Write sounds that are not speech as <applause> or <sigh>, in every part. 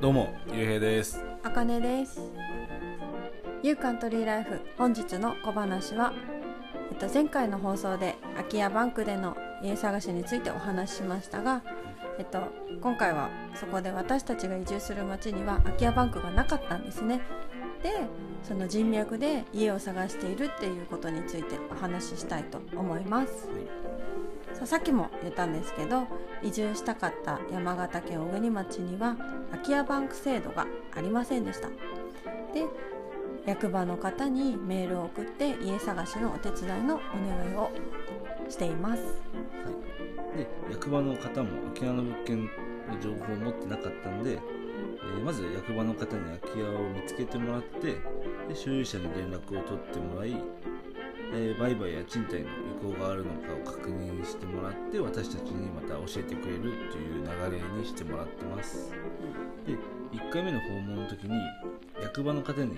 どうもゆうへいですあかねです。ユーカントリーライフ本日の小話は、えっと、前回の放送で空き家バンクでの家探しについてお話ししましたが、えっと、今回はそこで私たちが移住する町には空き家バンクがなかったんですね。でその人脈で家を探しているっていうことについてお話ししたいと思います。ささっきも言ったんですけど移住したかった山形県小国町には空き家バンク制度がありませんでした。で役場の方にメールを送って家探しのお手伝いのお願いをしています。はい。で役場の方も空き家の物件の情報を持ってなかったんで、えーまず役場の方に空き家を見つけてもらってで所有者に連絡を取ってもらい、えー売買や賃貸の向があるのかを確認してもらって私たちにまた教えてくれるという流れにしてもらってます。で1回目の訪問の時に役場の方に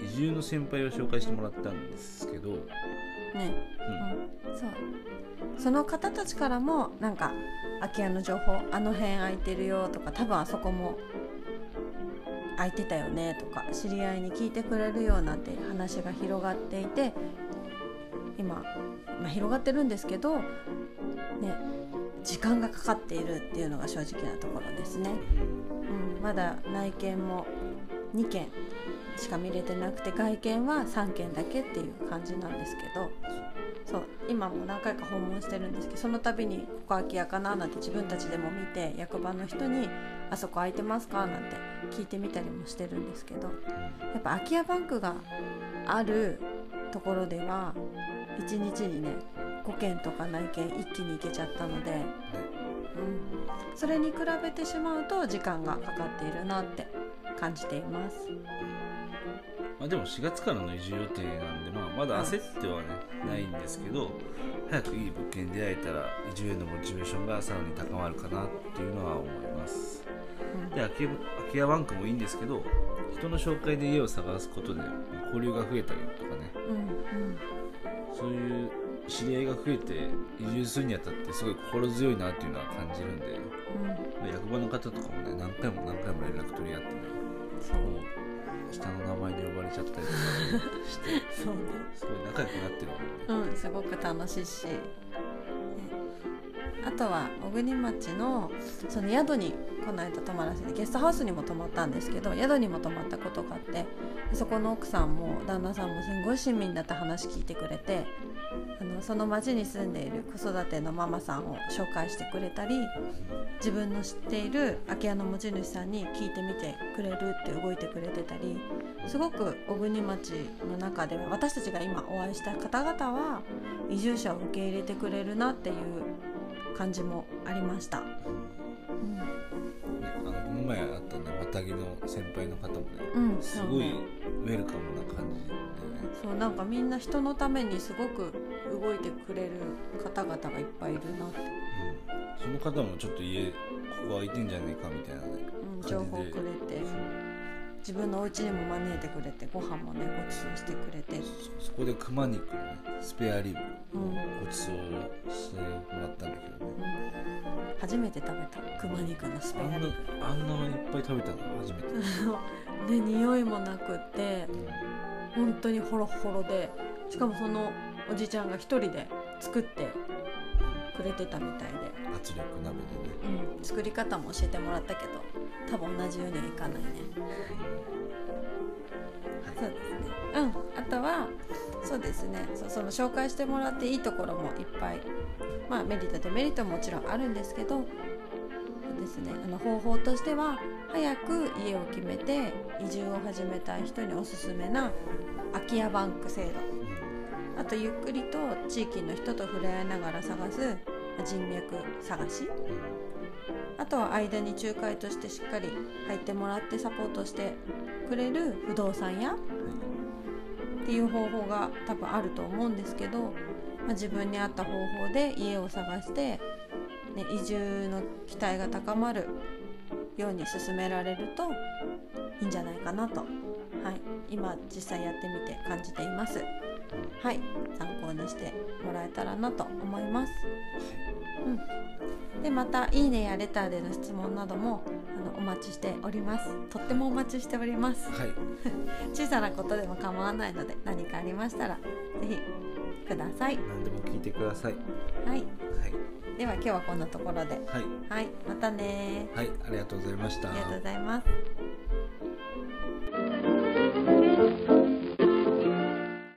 移住の先輩を紹介してもらったんですけど、うん、ね、うん、そう。その方たちからもなんか空き家の情報あの辺空いてるよとか多分あそこも空いてたよねとか知り合いに聞いてくれるようなって話が広がっていて今、まあ、広がってるんですけどね時間がかかっているっていうのが正直なところですね。うん、まだ内見も2件しか見れてなくて外見は3件だけっていう感じなんですけどそう今も何回か訪問してるんですけどその度に「ここ空き家かな?」なんて自分たちでも見て役場の人に「あそこ空いてますか?」なんて聞いてみたりもしてるんですけどやっぱ空き家バンクがあるところでは1日にね5件とか内見一気に行けちゃったので。うん、それに比べてしまうと時間がかかっているなって感じています。まあ、でも4月からの移住予定なんで、まあ、まだ焦っては、ね、ないんですけど早くいい物件に出会えたら移住へのモチベーションがさらに高まるかなっていうのは思います。で空き家空き家バンクもいいんですけど人の紹介で家を探すことでまあ交流が増えたりとかね。うんうんそういう知り合いが増えて移住するにあたってすごい心強いなっていうのは感じるんで。うん。まあ役場の方とかもね何回も何回も連絡取り合ってねそう。下の名前で呼ばれちゃったりとかして <laughs> そうね。すごい仲良くなってるもんね。うんすごく楽しいし、ねあとは小国町のその宿にこの間泊まらせてゲストハウスにも泊まったんですけど宿にも泊まったことがあってそこの奥さんも旦那さんもすごい親身だった話聞いてくれてあのその町に住んでいる子育てのママさんを紹介してくれたり自分の知っている空き家の持ち主さんに聞いてみてくれるって動いてくれてたりすごく小国町の中では私たちが今お会いした方々は移住者を受け入れてくれるなっていう感じもありました。うん。ねあのこの前あったねまたぎの先輩の方もね、うんすごいウェルカムな感じでね。そうなんかみんな人のためにすごく動いてくれる方々がいっぱいいるなって、うん、その方もちょっと家ここ空いてんじゃねえかみたいなねうん、情報くれて。自分のお家にも招いてくれてご飯もねご馳走してくれて、そそこで熊肉のねスペアリブうんご馳走してもら初めて食べた熊肉のスペあんなアリブあんないっぱい食べたの初めて、で <laughs> 匂いもなくって本当にホロホロでしかもそのおじちゃんが一人で作ってくれてたみたいで、圧力鍋でね。うん、作り方も教えてもらったけど多分同じようにはいかないね。そうですね。うんあとはそうですね。その紹介してもらっていいところもいっぱい。まあメリットデメリットももちろんあるんですけどそうですね。あの方法としては早く家を決めて移住を始めたい人におすすめな空き家バンク制度。あとゆっくりと地域の人と触れ合いながら探す人脈探し。あとは間に仲介としてしっかり入ってもらってサポートしてくれる不動産屋。っていう方法が多分あると思うんですけど、まあ、自分に合った方法で家を探して、ね、移住の期待が高まるように進められるといいんじゃないかなと、はい、今実際やってみて感じています。はい参考にしてもらえたらなと思います。うん、でまた「いいね」やレターでの質問などもあのお待ちしております。とってもお待ちしております。はい。<laughs> 小さなことでも構わないので何かありましたらぜひください。何でも聞いてください。はい。はい。では今日はこんなところで。はい。はい。またねはい。ありがとうございました。ありがとうございます